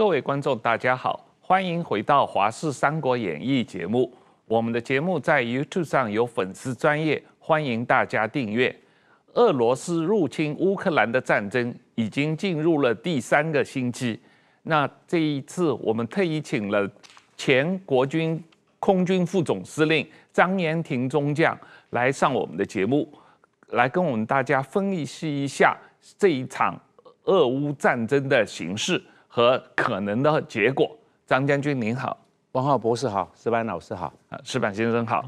各位观众，大家好，欢迎回到《华视三国演义》节目。我们的节目在 YouTube 上有粉丝专业，欢迎大家订阅。俄罗斯入侵乌克兰的战争已经进入了第三个星期。那这一次，我们特意请了前国军空军副总司令张延廷中将来上我们的节目，来跟我们大家分析一下这一场俄乌战争的形势和可能的结果。张将军您好，王浩博士好，石板老师好，啊，石板先生好。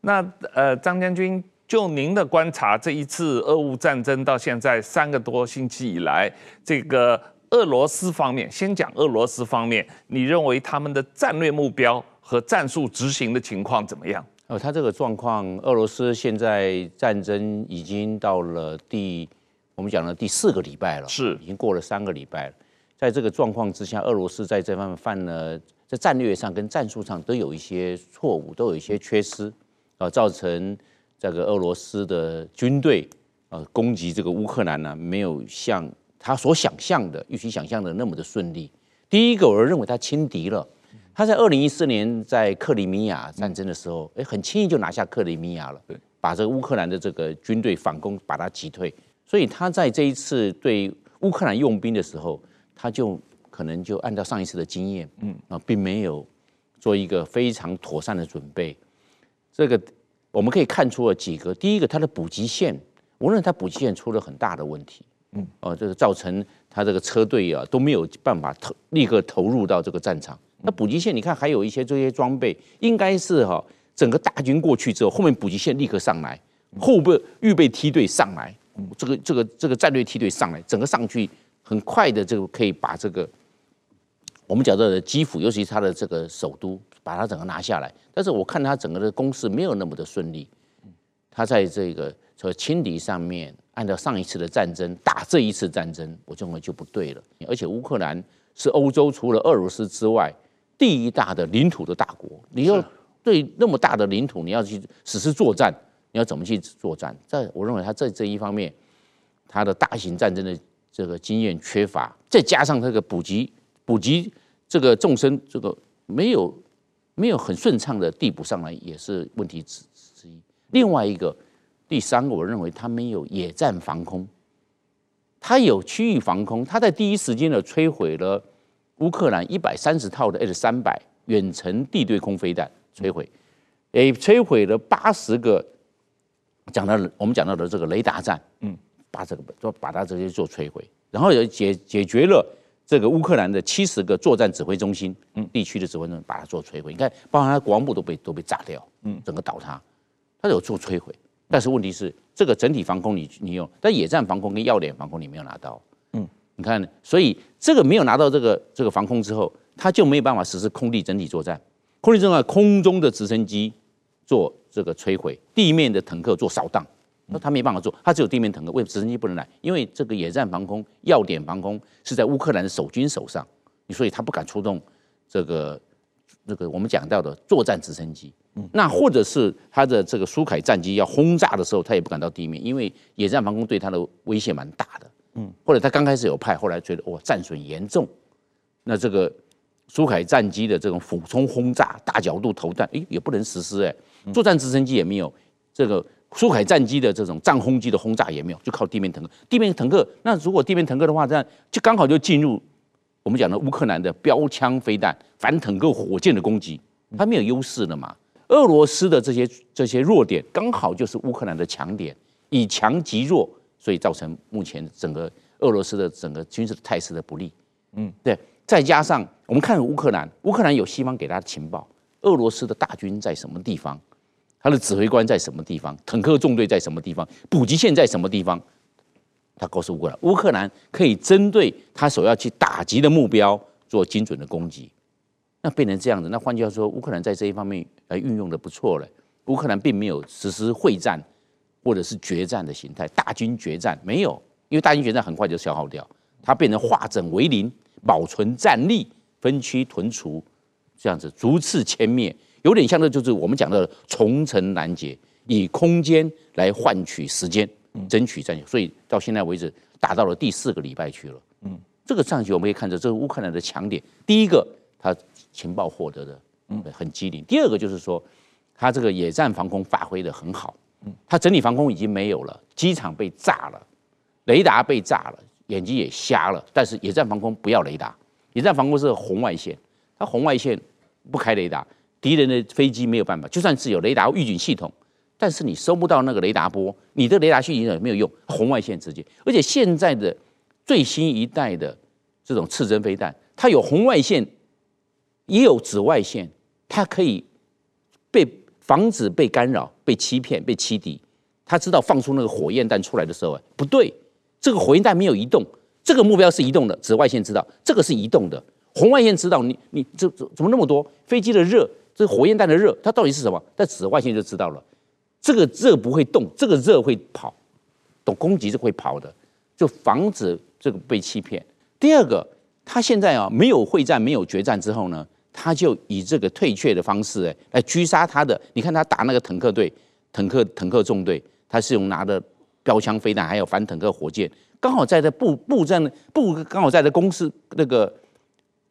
那呃，张将军，就您的观察，这一次俄乌战争到现在三个多星期以来，这个。俄罗斯方面，先讲俄罗斯方面，你认为他们的战略目标和战术执行的情况怎么样？哦，他这个状况，俄罗斯现在战争已经到了第，我们讲了第四个礼拜了，是已经过了三个礼拜了。在这个状况之下，俄罗斯在这方面犯了在战略上跟战术上都有一些错误，都有一些缺失，啊，造成这个俄罗斯的军队啊攻击这个乌克兰呢，没有像。他所想象的，预期想象的那么的顺利。第一个，我认为他轻敌了。他在二零一四年在克里米亚战争的时候，哎，很轻易就拿下克里米亚了，把这个乌克兰的这个军队反攻把他击退。所以他在这一次对乌克兰用兵的时候，他就可能就按照上一次的经验，嗯啊，并没有做一个非常妥善的准备。这个我们可以看出了几个。第一个，他的补给线，我认为他补给线出了很大的问题。嗯，哦，这个造成他这个车队啊都没有办法投立刻投入到这个战场。那补给线你看还有一些这些装备，应该是哈整个大军过去之后，后面补给线立刻上来，后备预备梯队上来，这个这个这个战略梯队上来，整个上去很快的这个可以把这个我们讲到的基辅，尤其是他的这个首都，把它整个拿下来。但是我看他整个的攻势没有那么的顺利，他在这个说轻敌上面。按照上一次的战争打这一次战争，我认为就不对了。而且乌克兰是欧洲除了俄罗斯之外第一大的领土的大国，你要对那么大的领土，你要去实施作战，你要怎么去作战？在我认为他在这一方面，他的大型战争的这个经验缺乏，再加上这个补给补给这个纵深这个没有没有很顺畅的递补上来，也是问题之之一。另外一个。第三个，我认为他没有野战防空，他有区域防空，他在第一时间的摧毁了乌克兰一百三十套的 S 三百远程地对空飞弹，摧毁，也摧毁了八十个讲到我们讲到的这个雷达站，嗯，把这个就把它直接做摧毁，然后也解解决了这个乌克兰的七十个作战指挥中心，嗯，地区的指挥中心把它做摧毁，你看，包含它国防部都被都被炸掉，嗯，整个倒塌，它有做摧毁。但是问题是，这个整体防空你你有，但野战防空跟要点防空你没有拿到，嗯，你看，所以这个没有拿到这个这个防空之后，它就没有办法实施空地整体作战。空地作战，空中的直升机做这个摧毁，地面的坦克做扫荡，那他没办法做，他只有地面坦克，为什么直升机不能来？因为这个野战防空、要点防空是在乌克兰的守军手上，所以他不敢出动这个这个我们讲到的作战直升机。那或者是他的这个苏凯战机要轰炸的时候，他也不敢到地面，因为野战防空对他的威胁蛮大的。嗯，或者他刚开始有派，后来觉得哇战损严重，那这个苏凯战机的这种俯冲轰炸、大角度投弹，哎也不能实施哎。作战直升机也没有，这个苏海战机的这种战轰机的轰炸也没有，就靠地面坦克。地面坦克，那如果地面坦克的话，这样就刚好就进入我们讲的乌克兰的标枪飞弹、反坦克火箭的攻击，它没有优势了嘛。俄罗斯的这些这些弱点，刚好就是乌克兰的强点，以强击弱，所以造成目前整个俄罗斯的整个军事的态势的不利。嗯，对。再加上我们看乌克兰，乌克兰有西方给他的情报，俄罗斯的大军在什么地方，他的指挥官在什么地方，坦克纵队在什么地方，补给线在什么地方，他告诉乌克兰，乌克兰可以针对他所要去打击的目标做精准的攻击。那变成这样子，那换句话说，乌克兰在这一方面呃运用的不错了。乌克兰并没有实施会战或者是决战的形态，大军决战没有，因为大军决战很快就消耗掉，它变成化整为零，保存战力，分区屯除，这样子逐次歼灭，有点像的就是我们讲的重城拦截，以空间来换取时间，争取战略。所以到现在为止，打到了第四个礼拜去了。嗯。这个上去我们可以看着这是乌克兰的强点。第一个，他情报获得的嗯很机灵；第二个就是说，他这个野战防空发挥的很好。他整体防空已经没有了，机场被炸了，雷达被炸了，眼睛也瞎了。但是野战防空不要雷达，野战防空是红外线，它红外线不开雷达，敌人的飞机没有办法。就算是有雷达预警系统，但是你收不到那个雷达波，你的雷达预警也没有用，红外线直接。而且现在的最新一代的这种刺针飞弹，它有红外线，也有紫外线，它可以被。防止被干扰、被欺骗、被欺敌，他知道放出那个火焰弹出来的时候，不对，这个火焰弹没有移动，这个目标是移动的。紫外线知道这个是移动的，红外线知道你你这这怎么那么多飞机的热，这火焰弹的热，它到底是什么？但紫外线就知道了，这个热不会动，这个热会跑，懂攻击是会跑的，就防止这个被欺骗。第二个，他现在啊没有会战、没有决战之后呢？他就以这个退却的方式，哎，来狙杀他的。你看他打那个坦克队、坦克坦克纵队，他是用拿的标枪飞弹，还有反坦克火箭，刚好在这布布阵布，刚好在这公司那个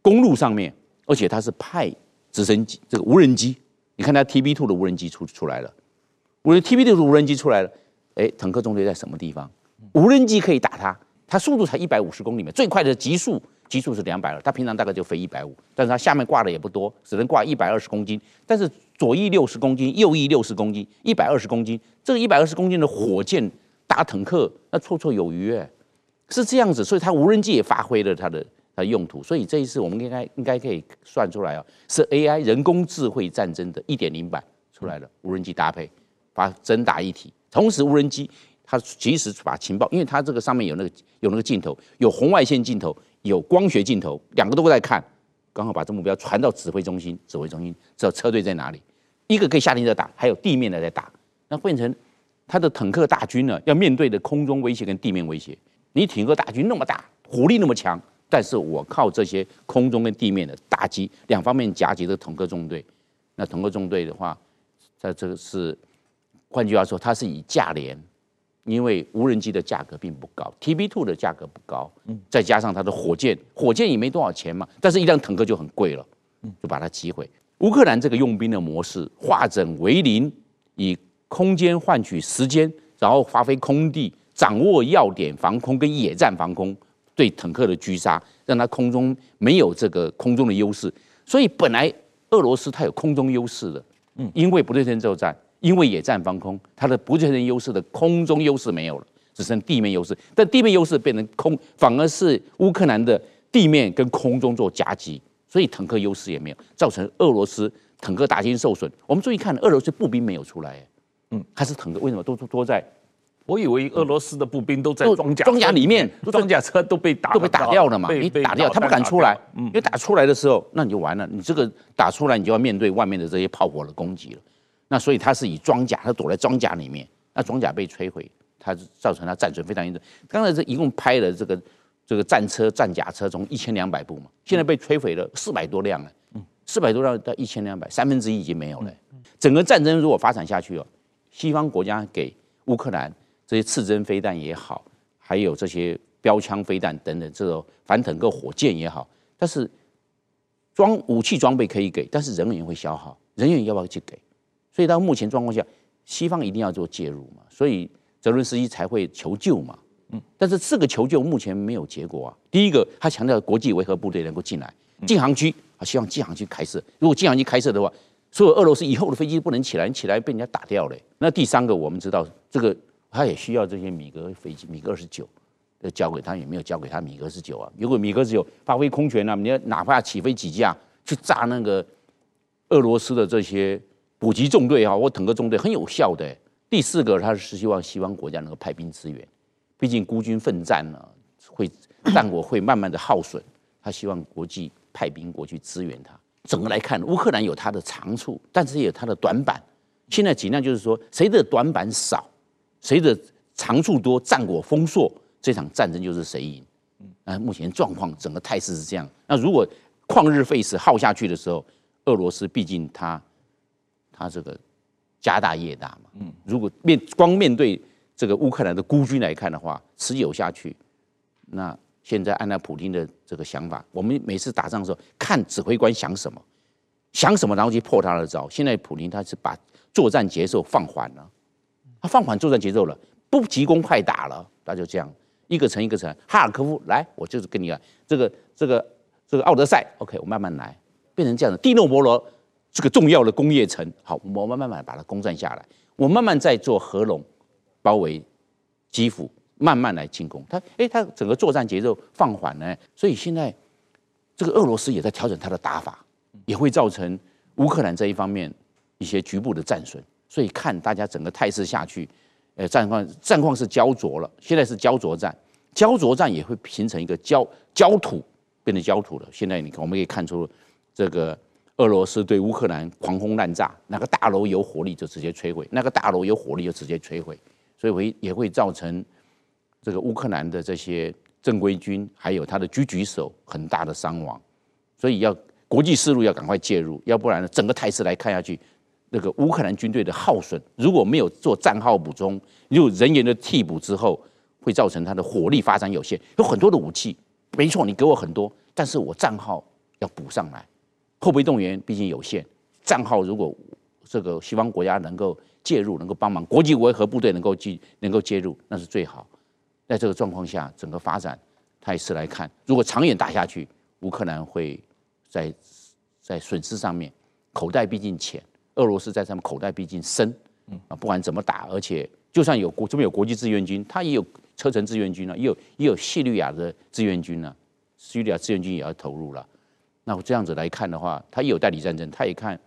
公路上面，而且他是派直升机，这个无人机。你看它 TB two 的无人机出出来了，无人 TB two 的无人机出来了，哎，坦克中队在什么地方？无人机可以打它，它速度才一百五十公里嘛，最快的极速。极速是两百二，它平常大概就飞一百五，但是它下面挂的也不多，只能挂一百二十公斤。但是左翼六十公斤，右翼六十公斤，一百二十公斤，这个一百二十公斤的火箭打坦克，那绰绰有余哎，是这样子。所以它无人机也发挥了它的它的用途。所以这一次我们应该应该可以算出来啊，是 AI 人工智慧战争的一点零版出来了，无人机搭配，把真打一体。同时无人机它及时把情报，因为它这个上面有那个有那个镜头，有红外线镜头。有光学镜头，两个都在看，刚好把这目标传到指挥中心。指挥中心知道车队在哪里，一个可以下令在打，还有地面的在打，那变成他的坦克大军呢，要面对的空中威胁跟地面威胁。你坦克大军那么大，火力那么强，但是我靠这些空中跟地面的打击，两方面夹击的坦克纵队。那坦克纵队的话，在这个是，换句话说，它是以价廉。因为无人机的价格并不高，TB2 的价格不高，再加上它的火箭，火箭也没多少钱嘛，但是一辆坦克就很贵了，就把它击毁。乌克兰这个用兵的模式，化整为零，以空间换取时间，然后发挥空地，掌握要点防空跟野战防空，对坦克的狙杀，让它空中没有这个空中的优势。所以本来俄罗斯它有空中优势的，嗯因为不对称作战。因为野战防空，它的不对称优势的空中优势没有了，只剩地面优势。但地面优势变成空，反而是乌克兰的地面跟空中做夹击，所以坦克优势也没有，造成俄罗斯坦克大军受损。我们注意看，俄罗斯步兵没有出来，嗯，还是坦克？为什么都都在？我以为俄罗斯的步兵都在装甲装甲里面，装甲车都被打都被打掉了嘛？你打掉，他不敢出来，因为打出来的时候，那你就完了。你这个打出来，你就要面对外面的这些炮火的攻击了。那所以他是以装甲，他躲在装甲里面，那装甲被摧毁，他造成他战损非常严重。刚才这一共拍了这个这个战车、战甲车从一千两百部嘛，现在被摧毁了四百多辆了，四百多辆到一千两百，三分之一已经没有了。整个战争如果发展下去哦，西方国家给乌克兰这些刺针飞弹也好，还有这些标枪飞弹等等这种反坦克火箭也好，但是装武器装备可以给，但是人员会消耗，人员要不要去给？所以到目前状况下，西方一定要做介入嘛，所以泽伦斯基才会求救嘛。嗯，但是这个求救目前没有结果啊。第一个，他强调国际维和部队能够进来，禁航区啊，希望禁航区开设。如果禁航区开设的话，所有俄罗斯以后的飞机不能起来，起来被人家打掉了。那第三个，我们知道这个他也需要这些米格飞机，米格二十九要交给他，也没有交给他米格二十九啊。如果米格二十九发挥空权呢，你要哪怕起飞几架去炸那个俄罗斯的这些。补给纵队啊，或坦克纵队很有效的。第四个，他是希望西方国家能够派兵支援，毕竟孤军奋战呢，会战果会慢慢的耗损。他希望国际派兵过去支援他。整个来看，乌克兰有他的长处，但是也有他的短板。现在尽量就是说，谁的短板少，谁的长处多，战果丰硕，这场战争就是谁赢。那目前状况整个态势是这样。那如果旷日费时耗下去的时候，俄罗斯毕竟他。他这个家大业大嘛，嗯，如果面光面对这个乌克兰的孤军来看的话，持久下去，那现在按照普京的这个想法，我们每次打仗的时候，看指挥官想什么，想什么，然后去破他的招。现在普丁他是把作战节奏放缓了，他放缓作战节奏了，不急攻快打了，他就这样一个城一个城，哈尔科夫来，我就是跟你讲，这个这个这个奥德赛，OK，我慢慢来，变成这样的。蒂诺博罗这个重要的工业城，好，我慢慢慢把它攻占下来，我慢慢再做合拢，包围基辅。慢慢来进攻，他哎，他整个作战节奏放缓呢，所以现在这个俄罗斯也在调整他的打法，也会造成乌克兰这一方面一些局部的战损。所以看大家整个态势下去，呃，战况战况是胶着了，现在是胶着战，胶着战也会形成一个焦焦土，变成焦土了。现在你看，我们可以看出这个俄罗斯对乌克兰狂轰滥炸，那个大楼有火力就直接摧毁，那个大楼有火力就直接摧毁，所以会也会造成。这个乌克兰的这些正规军，还有他的狙击手，很大的伤亡，所以要国际思路要赶快介入，要不然呢，整个态势来看下去，那个乌克兰军队的耗损，如果没有做战耗补充，有人员的替补之后，会造成他的火力发展有限。有很多的武器，没错，你给我很多，但是我战耗要补上来，后备动员毕竟有限，战耗如果这个西方国家能够介入，能够帮忙，国际维和部队能够介能够介入，那是最好。在这个状况下，整个发展态势来看，如果长远打下去，乌克兰会在在损失上面，口袋毕竟浅，俄罗斯在他们口袋毕竟深，啊，不管怎么打，而且就算有国这边有国际志愿军，他也有车臣志愿军了，也有也有叙利亚的志愿军呢，叙利亚志愿军也要投入了。那这样子来看的话，他也有代理战争，他也看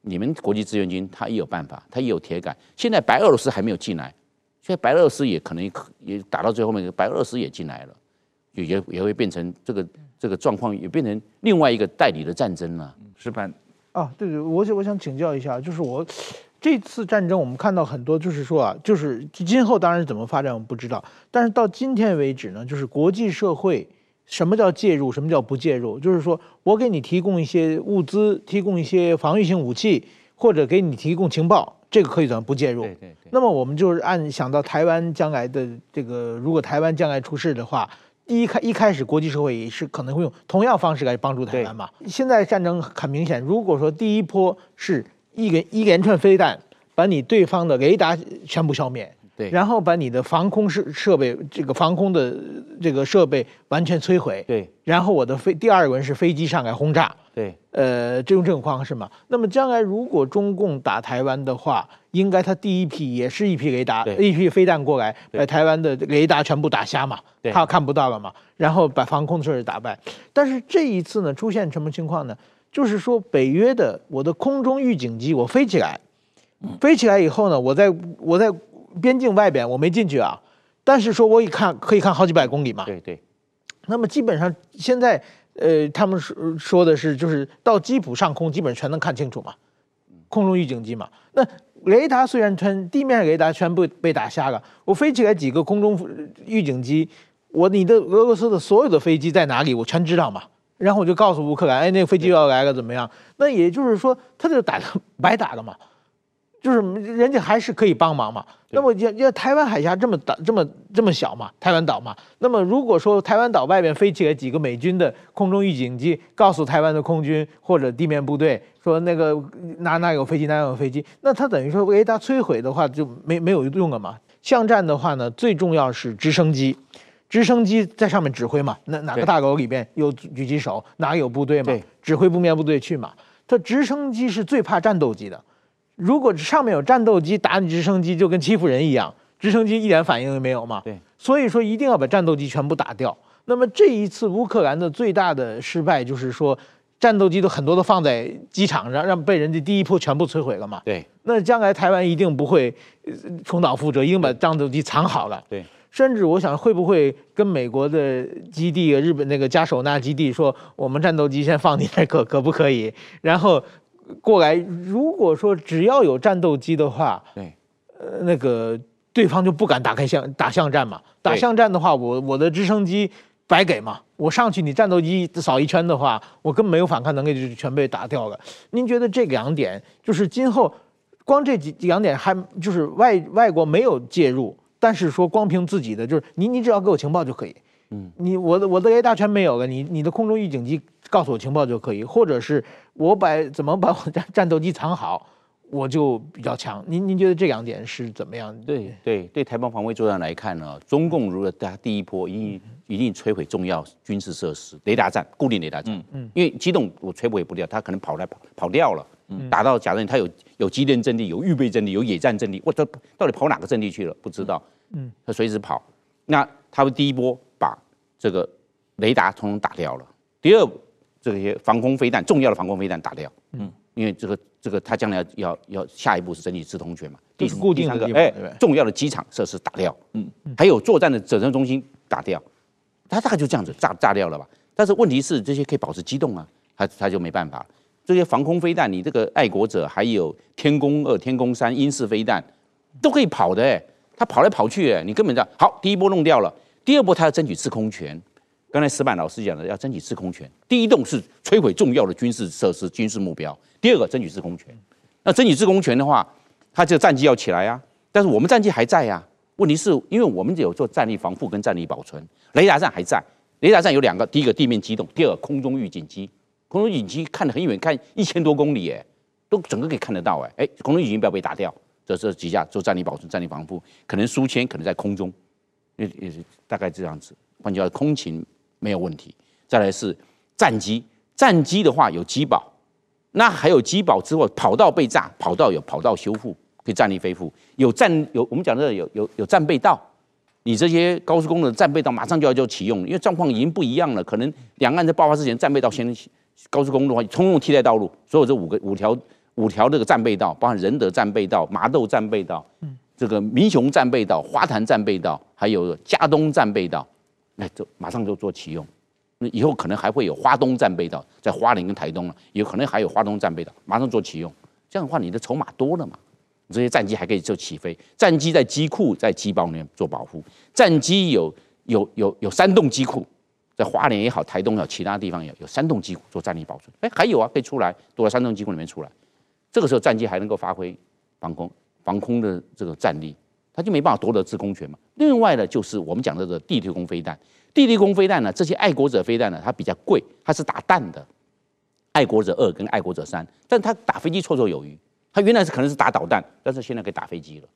你们国际志愿军，他也有办法，他也有铁杆。现在白俄罗斯还没有进来。所以白俄罗斯也可能也打到最后面，白俄罗斯也进来了，也也也会变成这个这个状况，也变成另外一个代理的战争了。矢板啊，对对，我我想请教一下，就是我这次战争我们看到很多，就是说啊，就是今后当然怎么发展我们不知道，但是到今天为止呢，就是国际社会什么叫介入，什么叫不介入，就是说我给你提供一些物资，提供一些防御性武器，或者给你提供情报。这个可以算不介入？对对对。那么我们就是按想到台湾将来的这个，如果台湾将来出事的话，第一开一开始国际社会也是可能会用同样方式来帮助台湾嘛。现在战争很明显，如果说第一波是一连一连串飞弹把你对方的雷达全部消灭。对，然后把你的防空设设备，这个防空的这个设备完全摧毁。对，然后我的飞第二轮是飞机上来轰炸。对，呃，这种这种方式嘛。那么将来如果中共打台湾的话，应该他第一批也是一批雷达，一批飞弹过来，把台湾的雷达全部打瞎嘛，他看不到了嘛。然后把防空的设施打败。但是这一次呢，出现什么情况呢？就是说北约的我的空中预警机我飞起来，飞起来以后呢，我在我在。边境外边我没进去啊，但是说我一看可以看好几百公里嘛。对对。那么基本上现在呃，他们说说的是就是到基辅上空基本全能看清楚嘛，空中预警机嘛。那雷达虽然全地面雷达全部被打瞎了，我飞起来几个空中预警机，我你的俄罗斯的所有的飞机在哪里我全知道嘛。然后我就告诉乌克兰，哎，那个飞机要来了怎么样？那也就是说他就打的白打了嘛。就是人家还是可以帮忙嘛。那么要要台湾海峡这么大这么这么小嘛，台湾岛嘛。那么如果说台湾岛外边飞起来几个美军的空中预警机，告诉台湾的空军或者地面部队说那个哪哪有飞机哪有飞机，那他等于说雷达摧毁的话就没没有用了嘛。巷战的话呢，最重要是直升机，直升机在上面指挥嘛。哪哪个大楼里边有狙击手，哪有部队嘛？指挥地面部队去嘛。他直升机是最怕战斗机的。如果上面有战斗机打你直升机，就跟欺负人一样，直升机一点反应都没有嘛。对，所以说一定要把战斗机全部打掉。那么这一次乌克兰的最大的失败就是说，战斗机都很多都放在机场上，让被人家第一波全部摧毁了嘛。对，那将来台湾一定不会重蹈覆辙，一定把战斗机藏好了。对，甚至我想会不会跟美国的基地、日本那个加手纳基地说，我们战斗机先放你那可可不可以？然后。过来，如果说只要有战斗机的话，对，呃，那个对方就不敢打开巷打巷战嘛。打巷战的话，我我的直升机白给嘛。我上去，你战斗机扫一圈的话，我根本没有反抗能力，就全被打掉了。您觉得这两点，就是今后光这几两点还就是外外国没有介入，但是说光凭自己的，就是你你只要给我情报就可以。嗯，你我的我的雷达全没有了，你你的空中预警机告诉我情报就可以，或者是我把怎么把我战战斗机藏好。我就比较强，您您觉得这两点是怎么样？对对对，台湾防卫作战来看呢，中共如果他第一波一定一定摧毁重要军事设施，雷达站、固定雷达站，嗯嗯，因为机动我摧毁不掉，他可能跑来跑跑掉了，嗯，打到假设他有有机电阵地、有预备阵地、有野战阵地，我这到底跑哪个阵地去了？不知道，嗯，他随时跑，那他们第一波把这个雷达统统打掉了，第二这些防空飞弹，重要的防空飞弹打掉，嗯。因为这个这个，他将来要要要下一步是整体制空权嘛，第固定的哎，重要的机场设施打掉，嗯，还有作战的指挥中心打掉，他大概就这样子炸炸掉了吧？但是问题是这些可以保持机动啊，他他就没办法。这些防空飞弹，你这个爱国者还有天宫二、天宫三、英式飞弹都可以跑的哎，他跑来跑去哎，你根本这样好，第一波弄掉了，第二波他要争取制空权。刚才石板老师讲的，要争取制空权。第一栋是摧毁重要的军事设施、军事目标；第二个争取制空权。那争取制空权的话，他这个战机要起来啊。但是我们战机还在呀、啊。问题是因为我们有做战力防护跟战力保存，雷达站还在。雷达站有两个：第一个地面机动，第二个空中预警机。空中预警机看得很远，看一千多公里，哎，都整个可以看得到，哎，哎，空中预警不要被打掉。这这几架做战力保存、战力防护，可能苏千可能在空中，也也是大概这样子。换句话说，空勤。没有问题。再来是战机，战机的话有机保，那还有机保之后，跑道被炸，跑道有跑道修复，可以战力恢复。有战有我们讲的有有有战备道，你这些高速公路的战备道马上就要就启用，因为状况已经不一样了。可能两岸在爆发之前，战备道先高速公路的话通用替代道路，所有这五个五条五条这个战备道，包含仁德战备道、麻豆战备道，嗯，这个民雄战备道、花坛战备道，还有嘉东战备道。那就马上就做启用，那以后可能还会有花东战备道，在花莲跟台东了，有可能还有花东战备道，马上做启用。这样的话，你的筹码多了嘛？这些战机还可以做起飞，战机在机库在机包里面做保护，战机有有有有三栋机库，在花莲也好，台东也好，其他地方也有三栋机库做战力保存。哎，还有啊，可以出来，躲在三栋机库里面出来，这个时候战机还能够发挥防空防空的这个战力。他就没办法夺得制空权嘛。另外呢，就是我们讲到的这个地对空飞弹，地对空飞弹呢，这些爱国者飞弹呢，它比较贵，它是打弹的。爱国者二跟爱国者三，但它打飞机绰绰有余。它原来是可能是打导弹，但是现在可以打飞机了，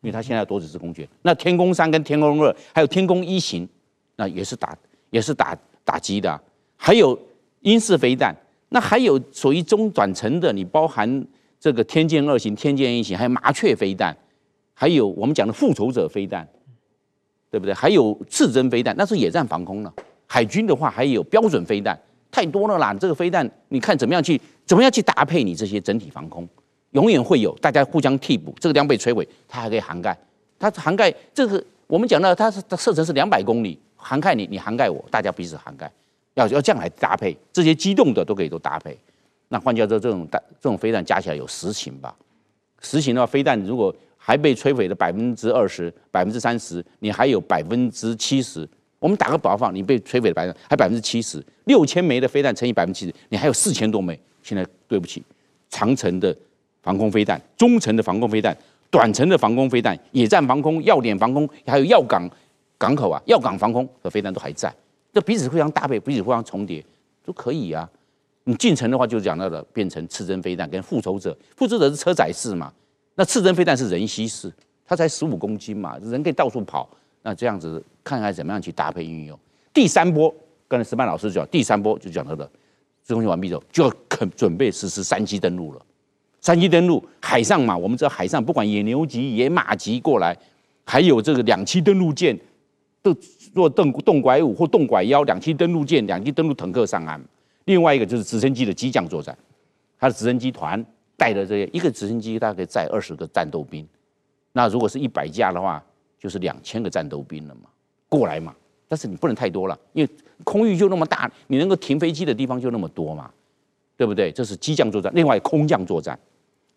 因为它现在要夺取制空权。那天弓三跟天弓二，还有天弓一型，那也是打也是打打击的。还有英式飞弹，那还有属于中短程的，你包含这个天剑二型、天剑一型，还有麻雀飞弹。还有我们讲的复仇者飞弹，对不对？还有刺针飞弹，那是野战防空了。海军的话还有标准飞弹，太多了啦。这个飞弹你看怎么样去怎么样去搭配你这些整体防空，永远会有大家互相替补。这个地方被摧毁，它还可以涵盖。它涵盖这个我们讲的，它是它射程是两百公里，涵盖你，你涵盖我，大家彼此涵盖。要要这样来搭配，这些机动的都可以都搭配。那换句话说，这种弹这种飞弹加起来有十型吧？十型的话，飞弹如果还被摧毁了百分之二十、百分之三十，你还有百分之七十。我们打个比方，你被摧毁了百分还百分之七十，六千枚的飞弹乘以百分之七十，你还有四千多枚。现在对不起，长城的防空飞弹、中程的防空飞弹、短程的防空飞弹、野战防空、要点防空，还有要港港口啊、要港防空的飞弹都还在。这彼此互相搭配，彼此互相重叠都可以啊。你进城的话，就讲到了变成刺针飞弹跟复仇者，复仇者是车载式嘛。那刺针飞弹是人吸式，它才十五公斤嘛，人可以到处跑。那这样子看看怎么样去搭配运用。第三波，刚才石曼老师讲，第三波就讲到了，这东西完毕之后，就要肯准备实施三机登陆了。三机登陆，海上嘛，我们知道海上不管野牛级、野马级过来，还有这个两栖登陆舰，都若动动拐五或动拐幺，两栖登陆舰、两栖登陆坦克上岸。另外一个就是直升机的机降作战，它的直升机团。带的这些一个直升机大概载二十个战斗兵，那如果是一百架的话，就是两千个战斗兵了嘛，过来嘛。但是你不能太多了，因为空域就那么大，你能够停飞机的地方就那么多嘛，对不对？这是机降作战，另外空降作战，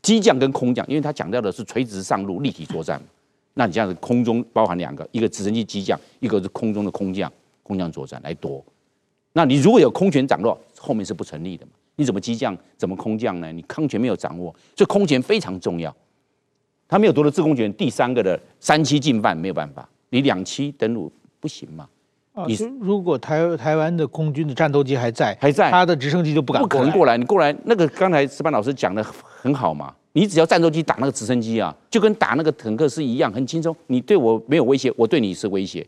机降跟空降，因为它强调的是垂直上路立体作战，那你这样子空中包含两个，一个直升机机降，一个是空中的空降，空降作战来夺。那你如果有空权掌握，后面是不成立的嘛。你怎么机降？怎么空降呢？你空权没有掌握，所以空权非常重要。他没有夺得制空权，第三个的三期进犯没有办法。你两栖登陆不行嘛？你如果台台湾的空军的战斗机还在，还在，他的直升机就不敢不可能过来。你过来，那个刚才石班老师讲的很好嘛，你只要战斗机打那个直升机啊，就跟打那个坦克是一样，很轻松。你对我没有威胁，我对你是威胁。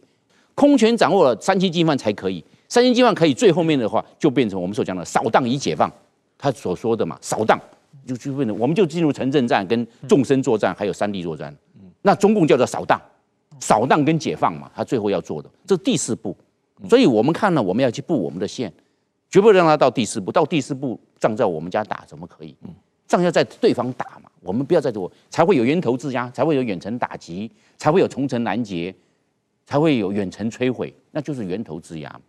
空权掌握了三期进犯才可以，三栖计范可以最后面的话就变成我们所讲的扫荡以解放，他所说的嘛，扫荡就就变成我们就进入城镇战、跟纵深作战还有山地作战。那中共叫做扫荡，扫荡跟解放嘛，他最后要做的这是第四步。所以我们看了，我们要去布我们的线，绝不让他到第四步。到第四步，仗在我们家打怎么可以？仗要在对方打嘛，我们不要在这，才会有源头制压，才会有远程打击，才会有重层拦截。才会有远程摧毁，那就是源头制压。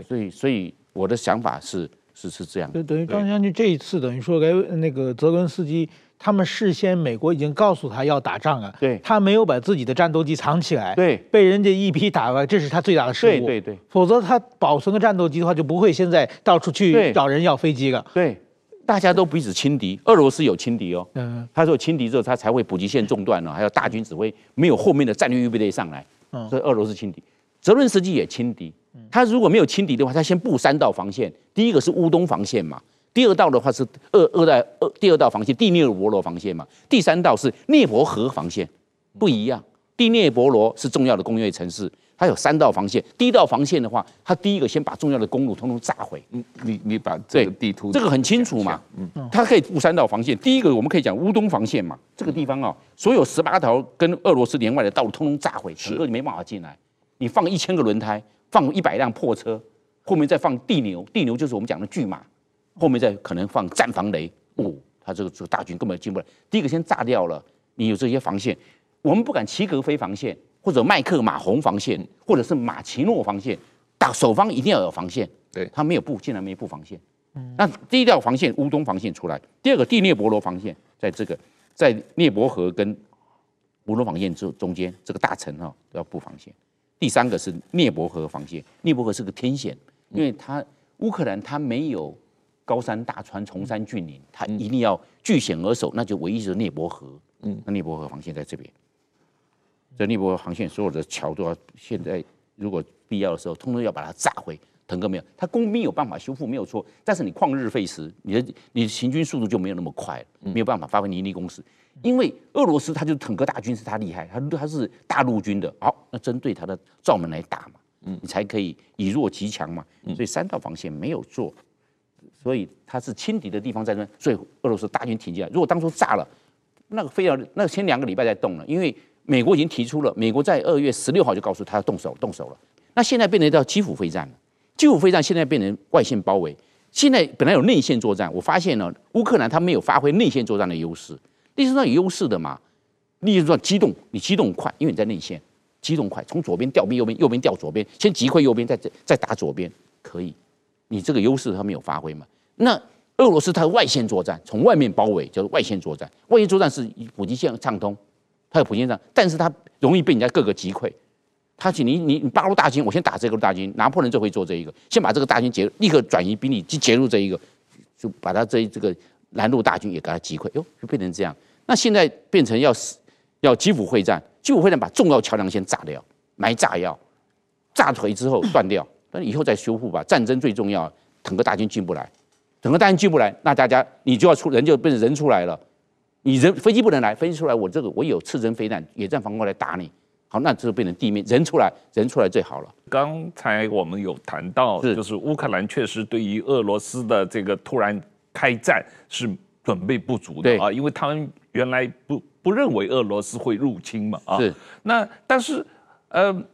对，所以所以我的想法是是是这样。对，等于张将军这一次等于说给那个泽伦斯基，他们事先美国已经告诉他要打仗啊，对，他没有把自己的战斗机藏起来，对，被人家一批打完，这是他最大的失误。对对对，否则他保存个战斗机的话，就不会现在到处去找人要飞机了。对，大家都彼此轻敌，俄罗斯有轻敌哦，嗯，他说轻敌之后，他才会补给线中断了，还有大军指挥没有后面的战略预备队上来。嗯所以俄罗斯轻敌，泽伦斯基也轻敌。他如果没有轻敌的话，他先布三道防线。第一个是乌东防线嘛，第二道的话是二二代二第二道防线，第聂伯罗防线嘛，第三道是涅伯河防线，不一样。第聂伯罗是重要的工业城市，它有三道防线。第一道防线的话，它第一个先把重要的公路通通炸毁。嗯，你你把这个地图这个很清楚嘛。嗯，它可以布三道防线。第一个我们可以讲乌东防线嘛，这个地方啊、哦，所有十八条跟俄罗斯连外的道路通通炸毁，整个你没办法进来。你放一千个轮胎，放一百辆破车，后面再放地牛，地牛就是我们讲的巨马，后面再可能放战防雷。哦，他这个这个大军根本进不来。第一个先炸掉了，你有这些防线。我们不敢齐格飞防线，或者麦克马洪防线，或者是马奇诺防线，打守方一定要有防线。对，他没有布，竟然没布防线。嗯，那第一条防线乌东防线出来，第二个第聂伯罗防线，在这个在聂伯河跟乌东防线中中间这个大城哈都要布防线。第三个是涅伯河防线，涅伯河是个天险，因为它乌克兰它没有高山大川、崇山峻岭，它一定要据险而守，那就唯一是涅伯河。嗯，那涅伯河防线在这边。这涅伯河航线所有的桥都要现在，如果必要的时候，通通要把它炸毁。腾哥没有，他工兵有办法修复，没有错。但是你旷日费时，你的你的行军速度就没有那么快，没有办法发挥尼尼公式。因为俄罗斯它就坦克大军是它厉害，它它是大陆军的，好，那针对它的罩门来打嘛，嗯，你才可以以弱击强嘛。所以三道防线没有做，所以他是轻敌的地方在那，所以俄罗斯大军挺进来。如果当初炸了，那个非要那个先两个礼拜再动了，因为。美国已经提出了，美国在二月十六号就告诉他要动手，动手了。那现在变成叫基辅会战了，基辅会战现在变成外线包围。现在本来有内线作战，我发现呢，乌克兰他没有发挥内线作战的优势。历史上有优势的嘛，历史上机动，你机动快，因为你在内线，机动快，从左边调兵右边，右边调左边，先击溃右边，再再打左边，可以。你这个优势他没有发挥嘛？那俄罗斯他的外线作战，从外面包围叫做外线作战，外线作战是以补给线畅通。他有普京上，但是他容易被人家各个击溃。他请你你你八路大军，我先打这个大军。拿破仑就会做这一个，先把这个大军截，立刻转移兵力去截入这一个，就把他这这个拦路大军也给他击溃。哟，就变成这样。那现在变成要死，要基辅会战，基辅会战把重要桥梁先炸掉，埋炸药，炸毁之后断掉，那以后再修复吧。战争最重要，整个大军进不来，整个大军进不来，那大家你就要出人就变成人出来了。你人飞机不能来，飞机出来，我这个我有刺针飞弹、野战防空来打你。好，那就变成地面人出来，人出来最好了。刚才我们有谈到，就是乌克兰确实对于俄罗斯的这个突然开战是准备不足的啊，因为他们原来不不认为俄罗斯会入侵嘛啊。是。那但是呃，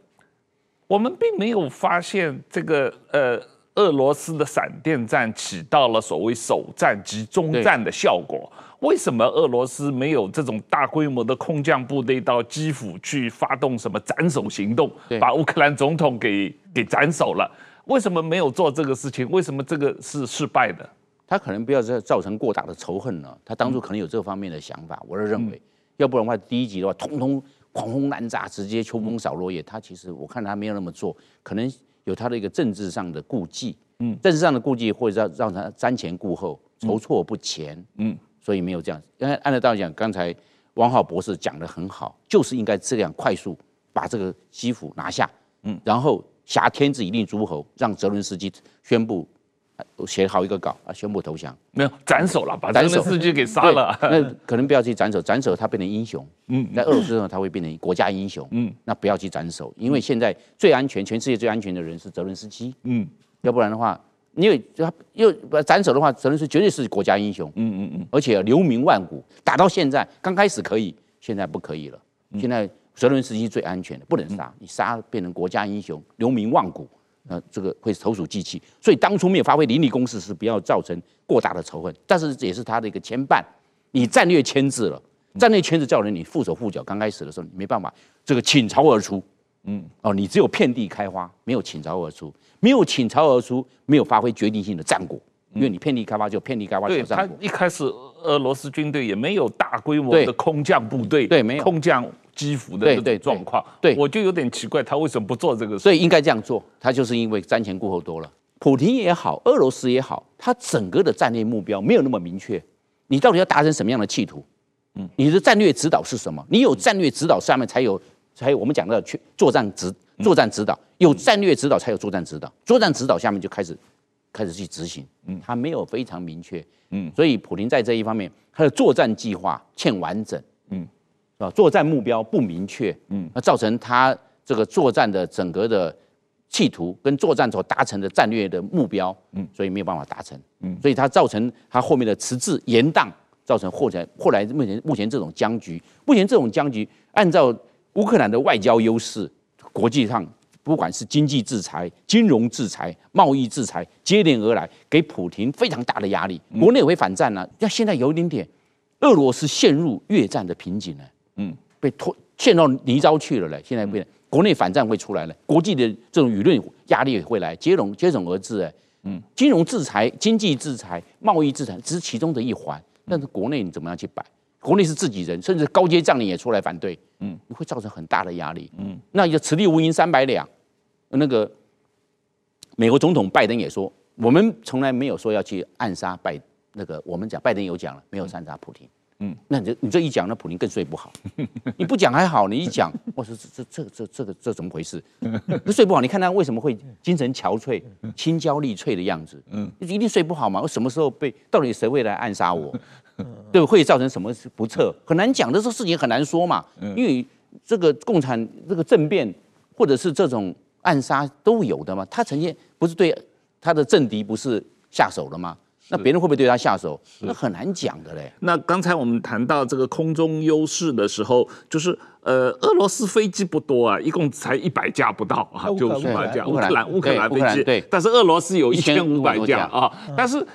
我们并没有发现这个呃俄罗斯的闪电战起到了所谓首战及中战的效果。为什么俄罗斯没有这种大规模的空降部队到基辅去发动什么斩首行动，把乌克兰总统给给斩首了？为什么没有做这个事情？为什么这个是失败的？他可能不要再造成过大的仇恨了。他当初可能有这方面的想法，我是认为，要不然的话，第一集的话，通通狂轰滥炸，直接秋风扫落叶。他其实我看他没有那么做，可能有他的一个政治上的顾忌，嗯，政治上的顾忌或者让让他瞻前顾后，筹措不前，嗯。所以没有这样，因为按照道理讲，刚才王浩博士讲的很好，就是应该这样快速把这个基辅拿下，嗯，然后挟天子以令诸侯，让泽伦斯基宣布写好一个稿啊，宣布投降。没有斩首了，把泽伦斯基给杀了。那可能不要去斩首，斩首他变成英雄。嗯，在俄罗斯呢，他会变成国家英雄。嗯，那不要去斩首，因为现在最安全，全世界最安全的人是泽伦斯基。嗯，要不然的话。因为他又斩首的话，泽伦斯基绝对是国家英雄。嗯嗯嗯，而且留名万古。打到现在，刚开始可以，现在不可以了。现在泽伦斯基最安全的，不能杀。你杀变成国家英雄，留名万古，那这个会投鼠忌器。所以当初没有发挥邻里攻势，是不要造成过大的仇恨。但是这也是他的一个牵绊。你战略牵制了，战略牵制叫人你缚手缚脚。刚开始的时候，你没办法这个倾巢而出。嗯哦，你只有遍地开花，没有倾巢而出，没有倾巢而出，没有发挥决定性的战果，因为你遍地开花就遍地开花。对，他一开始俄罗斯军队也没有大规模的空降部队，对，没有空降基辅的状况。对，我就有点奇怪，他为什么不做这个事？所以应该这样做，他就是因为瞻前顾后多了。普京也好，俄罗斯也好，他整个的战略目标没有那么明确，你到底要达成什么样的企图？嗯，你的战略指导是什么？你有战略指导，下面才有。才有我们讲的去作战指作战指导，有战略指导才有作战指导，作战指导下面就开始开始去执行，嗯，他没有非常明确，嗯，所以普林在这一方面他的作战计划欠完整，嗯，是吧？作战目标不明确，嗯，那造成他这个作战的整个的企图跟作战所达成的战略的目标，嗯，所以没有办法达成，嗯，所以他造成他后面的迟滞延宕，造成后来后来目前目前这种僵局，目前这种僵局按照。乌克兰的外交优势，国际上不管是经济制裁、金融制裁、贸易制裁接连而来，给普丁非常大的压力。国内也会反战呢、啊，那现在有一点点，俄罗斯陷入越战的瓶颈了，嗯，被拖陷到泥沼去了嘞。现在变，国内反战会出来了，国际的这种舆论压力也会来接踵接踵而至，哎，嗯，金融制裁、经济制裁、贸易制裁只是其中的一环，但是国内你怎么样去摆？国内是自己人，甚至高阶将领也出来反对，嗯，会造成很大的压力，嗯，那就此地无银三百两。那个美国总统拜登也说，我们从来没有说要去暗杀拜，那个我们讲拜登有讲了，没有暗杀普京，嗯，那你这你这一讲，那普林更睡不好。你不讲还好，你一讲，我说这这这这这个这怎么回事？那睡不好，你看他为什么会精神憔悴、青焦力脆的样子？嗯，一定睡不好嘛？我什么时候被？到底谁会来暗杀我？对，会造成什么不测？很难讲的，这事情很难说嘛。因为这个共产这个政变，或者是这种暗杀都有的嘛。他曾经不是对他的政敌不是下手了吗？那别人会不会对他下手？那很难讲的嘞。那刚才我们谈到这个空中优势的时候，就是呃，俄罗斯飞机不多啊，一共才一百架不到啊，就五百架。乌克兰乌克兰飞机，对，但是俄罗斯有一千五百架啊，但是。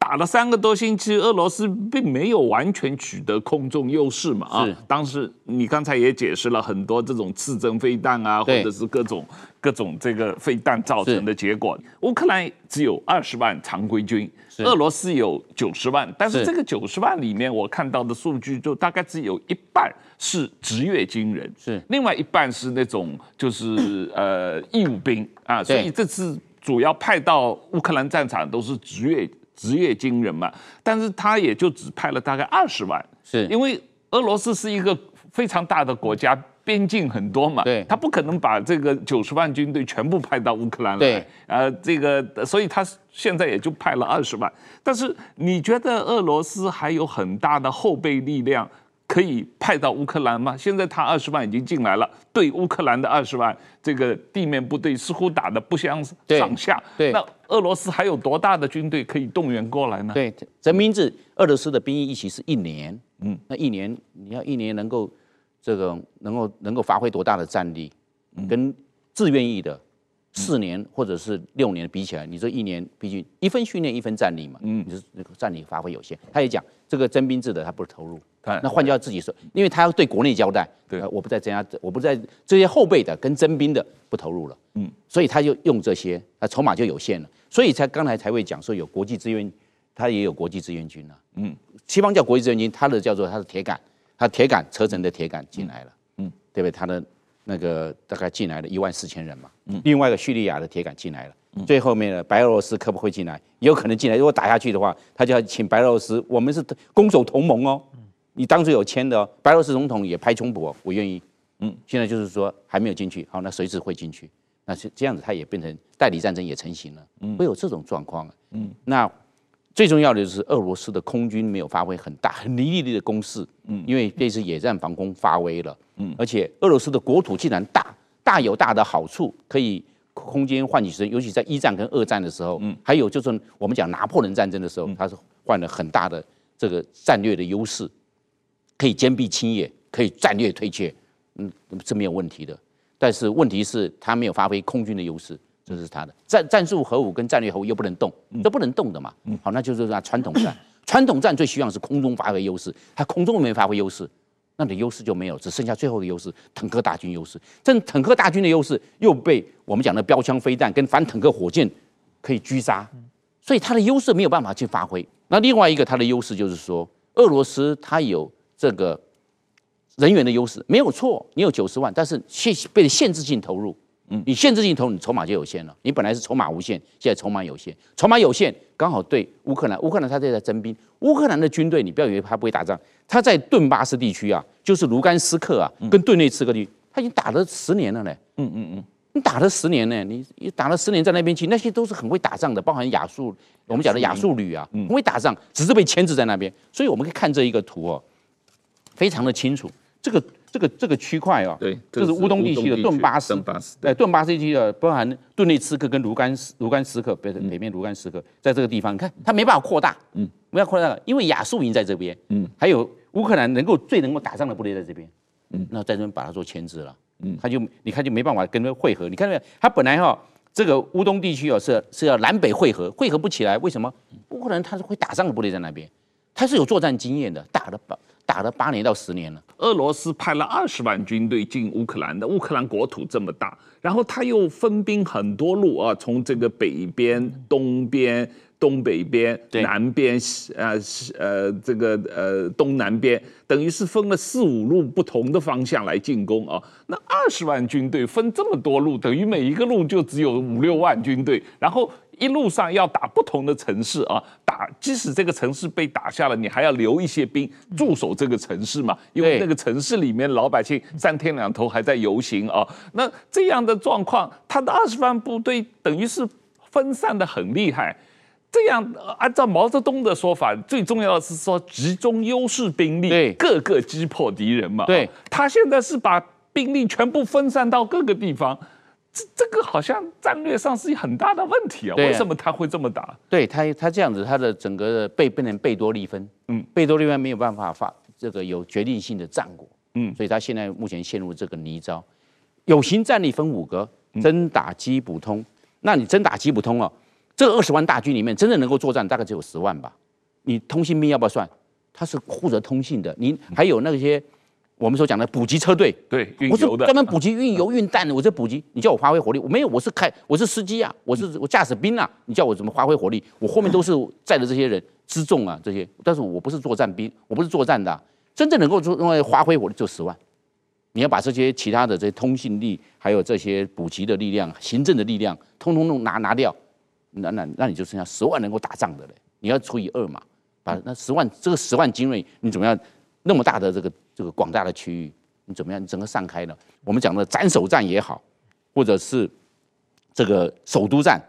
打了三个多星期，俄罗斯并没有完全取得空中优势嘛？啊，当时你刚才也解释了很多这种刺针飞弹啊，或者是各种各种这个飞弹造成的结果。乌克兰只有二十万常规军，俄罗斯有九十万，但是这个九十万里面，我看到的数据就大概只有一半是职业军人，是另外一半是那种就是 呃义务兵啊，所以这次主要派到乌克兰战场都是职业。职业军人嘛，但是他也就只派了大概二十万，是因为俄罗斯是一个非常大的国家，边境很多嘛，对，他不可能把这个九十万军队全部派到乌克兰来，对，呃，这个，所以他现在也就派了二十万。但是你觉得俄罗斯还有很大的后备力量？可以派到乌克兰吗？现在他二十万已经进来了，对乌克兰的二十万，这个地面部队似乎打得不相上下。对，那俄罗斯还有多大的军队可以动员过来呢？对，征兵制，俄罗斯的兵役一期是一年，嗯，那一年你要一年能够这个能够能够发挥多大的战力，嗯跟自愿意的四年或者是六年比起来，你这一年毕竟一分训练一分战力嘛，嗯，你是那个战力发挥有限。他也讲这个征兵制的他不是投入。那换句话自己说，因为他要对国内交代，对，我不再增加，我不再这些后备的跟征兵的不投入了，嗯，所以他就用这些，他筹码就有限了，所以才刚才才会讲说有国际志愿，他也有国际志愿军了，嗯，西方叫国际志愿军，他的叫做他的铁杆，他铁杆车臣的铁杆进来了，嗯，对不对？他的那个大概进来了一万四千人嘛，嗯，另外一个叙利亚的铁杆进来了，最后面的白俄罗斯可不可以进来？也有可能进来，如果打下去的话，他就要请白俄罗斯，我们是攻守同盟哦。你当初有签的哦，白俄罗斯总统也拍胸脯，我愿意。嗯，现在就是说还没有进去，好，那随时会进去。那是这样子，它也变成代理战争也成型了，嗯。会有这种状况。嗯，那最重要的就是俄罗斯的空军没有发挥很大、很凌厉的攻势，嗯，因为这次野战防空发威了，嗯，而且俄罗斯的国土竟然大，大有大的好处，可以空间换取时间，尤其在一战跟二战的时候，嗯，还有就是我们讲拿破仑战争的时候，它是换了很大的这个战略的优势，可以坚壁清野，可以战略退却，嗯，是没有问题的。但是问题是，他没有发挥空军的优势，这是他的战战术核武跟战略核武又不能动，都不能动的嘛。好，那就是说传统战，传统战最希望是空中发挥优势，他空中没发挥优势，那你优势就没有，只剩下最后的优势——坦克大军优势。这坦克大军的优势又被我们讲的标枪飞弹跟反坦克火箭可以狙杀，所以他的优势没有办法去发挥。那另外一个他的优势就是说，俄罗斯他有这个。人员的优势没有错，你有九十万，但是限被限制性投入，嗯，你限制性投入，你筹码就有限了。你本来是筹码无限，现在筹码有限，筹码有限刚好对乌克兰，乌克兰他在在征兵，乌克兰的军队你不要以为他不会打仗，他在顿巴斯地区啊，就是卢甘斯克啊，跟顿内茨克地区，他已经打了十年了嘞，嗯嗯嗯，你打了十年呢，你你打了十年在那边去，那些都是很会打仗的，包含亚速，我们讲的亚速旅啊，很会打仗，只是被牵制在那边，所以我们可以看这一个图哦，非常的清楚。这个这个这个区块啊，对，这是乌东地区的顿巴斯，对，顿巴斯地区的包含顿内茨克跟卢甘斯卢甘斯克北北面卢甘斯克，在这个地方，你看它没办法扩大，嗯，没办法扩大了，因为亚速营在这边，嗯，还有乌克兰能够最能够打仗的部队在这边，嗯，那在这边把它做牵制了，嗯，他就你看就没办法跟他汇合，你看到没有？他本来哈这个乌东地区哦是是要南北汇合，汇合不起来，为什么？乌克兰他是会打仗的部队在那边，他是有作战经验的，打了把。打了八年到十年了。俄罗斯派了二十万军队进乌克兰的，乌克兰国土这么大，然后他又分兵很多路啊，从这个北边、东边、东北边、南边，呃呃，这个呃东南边，等于是分了四五路不同的方向来进攻啊。那二十万军队分这么多路，等于每一个路就只有五六万军队，然后。一路上要打不同的城市啊，打即使这个城市被打下了，你还要留一些兵驻守这个城市嘛，因为那个城市里面老百姓三天两头还在游行啊。那这样的状况，他的二十万部队等于是分散的很厉害。这样按照毛泽东的说法，最重要的是说集中优势兵力，对，各个击破敌人嘛。对，他现在是把兵力全部分散到各个地方。这这个好像战略上是很大的问题啊！为什么他会这么打？对他，他这样子，他的整个的贝变成贝多利分，嗯，贝多利分没有办法发这个有决定性的战果，嗯，所以他现在目前陷入这个泥沼。有形战力分五个：真打击补通。那你真打击补通哦，这二十万大军里面，真正能够作战大概只有十万吧？你通信兵要不要算？他是负责通信的，你还有那些。我们所讲的补给车队，对，我是专门补给运油运弹的。我这补给，你叫我发挥火力，我没有，我是开，我是司机啊，我是我驾驶兵啊，你叫我怎么发挥火力？我后面都是载着这些人辎重啊，这些，但是我不是作战兵，我不是作战的啊，真正能够做用来发挥火力就十万。你要把这些其他的这些通信力，还有这些补给的力量、行政的力量，通通弄拿拿掉，那那那你就剩下十万能够打仗的了。你要除以二嘛，把那十万这个十万精锐，你怎么样？那么大的这个这个广大的区域，你怎么样？你整个散开了。我们讲的斩首战也好，或者是这个首都战，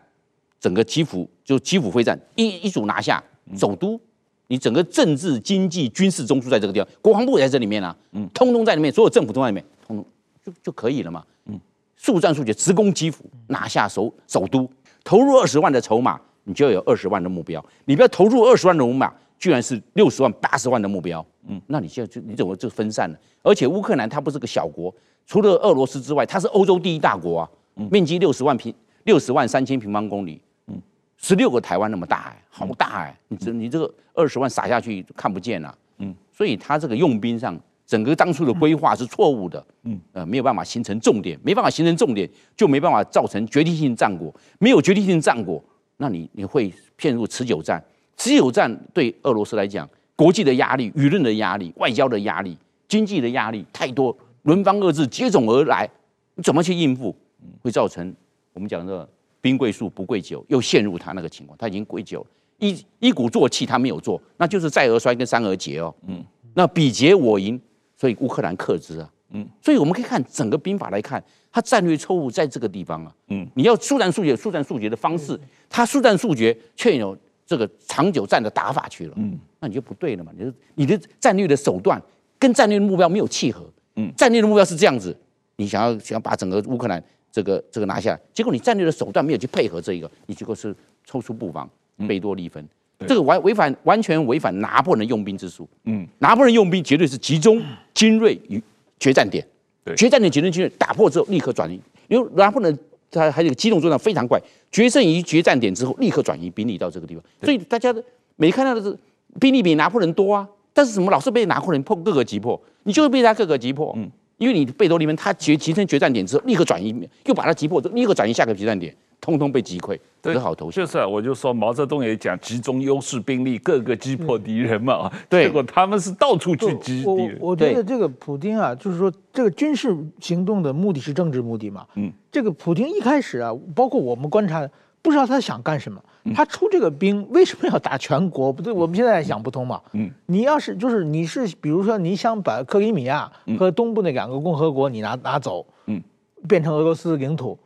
整个基辅就基辅会战一一组拿下首都，你整个政治、经济、军事中枢在这个地方，国防部也在这里面啊，嗯，通通在里面，所有政府都在里面，通通就就可以了嘛，嗯，速战速决，直攻基辅，拿下首首都，投入二十万的筹码，你就有二十万的目标，你不要投入二十万的筹码。居然是六十万、八十万的目标，嗯，那你现在就你怎么就分散了？而且乌克兰它不是个小国，除了俄罗斯之外，它是欧洲第一大国啊，面积六十万平六十万三千平方公里，嗯，十六个台湾那么大哎，好大哎，你这你这个二十万撒下去看不见了，嗯，所以它这个用兵上，整个当初的规划是错误的，嗯，呃，没有办法形成重点，没办法形成重点，就没办法造成决定性战果，没有决定性战果，那你你会陷入持久战。持久战对俄罗斯来讲，国际的压力、舆论的压力、外交的压力、经济的压力太多，轮番遏制接踵而来，你怎么去应付？会造成我们讲的兵贵术不贵久，又陷入他那个情况。他已经贵久了，一一鼓作气他没有做，那就是再而衰跟三而竭哦。嗯，那彼竭我赢，所以乌克兰克之啊。嗯，所以我们可以看整个兵法来看，他战略错误在这个地方啊。嗯，你要速战速决，速战速决的方式，他速战速决却有这个长久战的打法去了。嗯，那你就不对了嘛，你的你的战略的手段跟战略的目标没有契合。嗯，战略的目标是这样子，你想要想要把整个乌克兰这个这个拿下来，结果你战略的手段没有去配合这一个，你结果是抽出布防，贝多利分。这个完违反完全违反拿破仑用兵之术。嗯，拿破仑用兵绝对是集中精锐与决战点。对，决战点集中精锐，打破之后立刻转移。因为拿破仑他还有一个机动作战非常快，决胜于决战点之后立刻转移兵力到这个地方。所以大家没看到的是兵力比拿破仑多啊，但是怎么老是被拿破仑破各个击破？你就是被他各个击破。嗯，因为你贝多利分他决形成决战点之后立刻转移，又把他击破，立刻转移下个决战点。通通被击溃，只好投降。就是、啊，我就说毛泽东也讲集中优势兵力，各个击破敌人嘛。嗯、对，结果他们是到处去击敌人。我我觉得这个普京啊，就是说这个军事行动的目的是政治目的嘛。嗯，这个普京一开始啊，包括我们观察，不知道他想干什么。他出这个兵为什么要打全国？不对，我们现在想不通嘛。嗯，你要是就是你是比如说你想把克里米亚和东部那两个共和国你拿拿走，嗯，变成俄罗斯领土。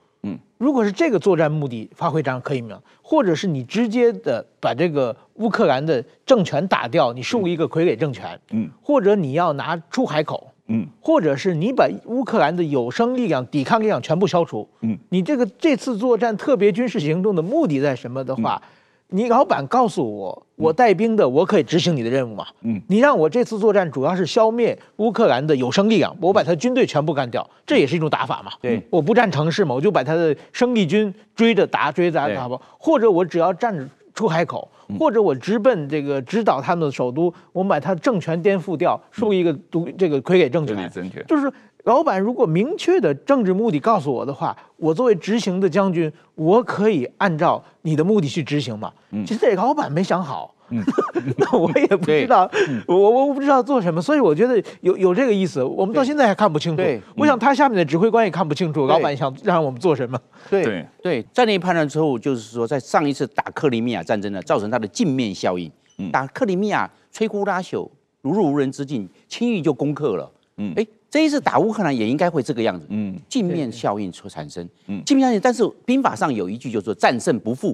嗯，如果是这个作战目的发挥这样可以吗？或者是你直接的把这个乌克兰的政权打掉，你树立一个傀儡政权，嗯，或者你要拿出海口，嗯，或者是你把乌克兰的有生力量、抵抗力量全部消除，嗯，你这个这次作战特别军事行动的目的在什么的话？嗯你老板告诉我，我带兵的，我可以执行你的任务嘛？嗯，你让我这次作战主要是消灭乌克兰的有生力量，我把他军队全部干掉，这也是一种打法嘛？对，我不占城市嘛，我就把他的生力军追着打，追着打，打不？或者我只要占出海口，或者我直奔这个直捣他们的首都，我们把他政权颠覆掉，树立一个独这个傀儡政权，就是。老板如果明确的政治目的告诉我的话，我作为执行的将军，我可以按照你的目的去执行嘛。其实这老板没想好，嗯、那我也不知道，我我不知道做什么，所以我觉得有有这个意思，我们到现在还看不清楚。对，我想他下面的指挥官也看不清楚，老板想让我们做什么。对对，对，战略判断之后，就是说在上一次打克里米亚战争呢，造成它的镜面效应。打克里米亚摧枯拉朽，如入无人之境，轻易就攻克了。嗯，哎。这一次打乌克兰也应该会这个样子，嗯，镜面效应所产生，嗯，镜面效应。但是兵法上有一句，就是说战胜不负。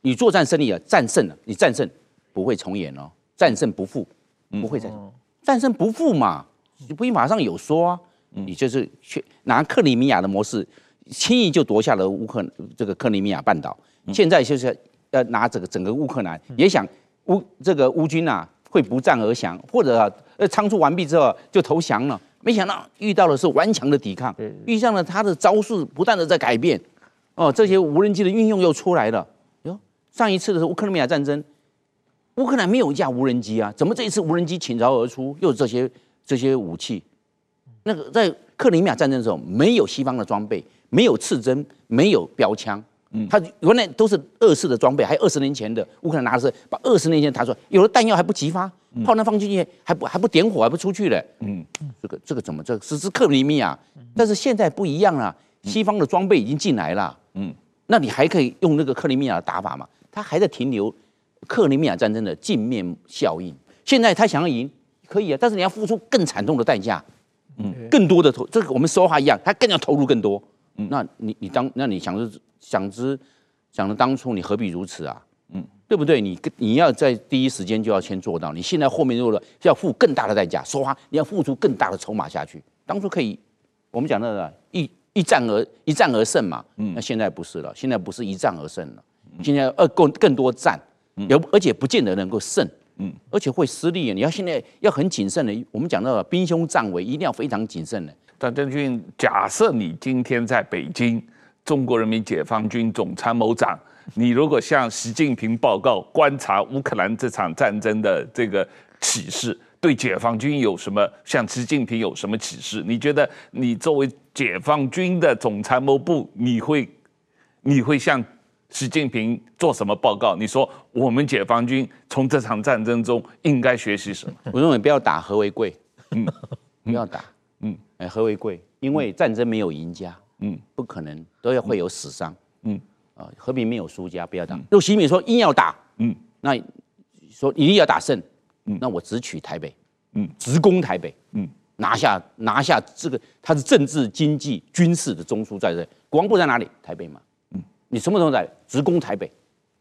你作战胜利了，战胜了，你战胜不会重演哦，战胜不负，不会再战胜不负嘛。兵法上有说啊，你就是去拿克里米亚的模式，轻易就夺下了乌克这个克里米亚半岛。现在就是要拿这个整个乌克兰，也想乌这个乌军啊会不战而降，或者呃仓促完毕之后就投降了。没想到遇到的是顽强的抵抗，遇上了他的招数不断的在改变，哦，这些无人机的运用又出来了。哟，上一次的是乌克兰战争，乌克兰没有一架无人机啊，怎么这一次无人机倾巢而出，又是这些这些武器？那个在克里米亚战争的时候，没有西方的装备，没有刺针，没有标枪。嗯，他原来都是二式的装备，还有二十年前的乌克兰拿的是把二十年前拿出来，有的弹药还不急发，炮弹放进去还不还不点火，还不出去嘞。嗯，这个这个怎么这是是克里米亚？但是现在不一样了，西方的装备已经进来了。嗯，那你还可以用那个克里米亚的打法吗？他还在停留克里米亚战争的镜面效应。现在他想要赢可以啊，但是你要付出更惨痛的代价。嗯，更多的投，这个我们说话一样，他更要投入更多。嗯，那你你当那你想是？想知，想着当初你何必如此啊？嗯，对不对？你你要在第一时间就要先做到。你现在后面做了要付更大的代价，说话你要付出更大的筹码下去。当初可以，我们讲到的一一战而一战而胜嘛。嗯，那现在不是了，现在不是一战而胜了，现在要更更多战，有而且不见得能够胜，嗯，而且会失利。你要现在要很谨慎的。我们讲到兵凶战危，一定要非常谨慎的。张将军，假设你今天在北京。中国人民解放军总参谋长，你如果向习近平报告观察乌克兰这场战争的这个启示，对解放军有什么？向习近平有什么启示？你觉得你作为解放军的总参谋部，你会你会向习近平做什么报告？你说我们解放军从这场战争中应该学习什么？我认为不要打和为贵，嗯，不要打，嗯，哎，和为贵，因为战争没有赢家。嗯，不可能都要会有死伤。嗯，啊，和平没有输家，不要打。如果习近平说硬要打，嗯，那说一定要打胜，嗯，那我只取台北，嗯，直攻台北，嗯，拿下拿下这个，它是政治、经济、军事的中枢在这。国防部在哪里？台北嘛。嗯，你什么时候在？直攻台北。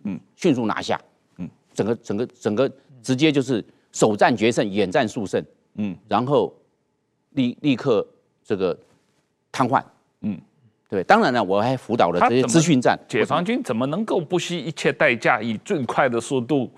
嗯，迅速拿下。嗯，整个整个整个直接就是首战决胜，演战速胜。嗯，然后立立刻这个瘫痪。嗯，对。当然了，我还辅导了这些资讯站。解放军怎么能够不惜一切代价，以最快的速度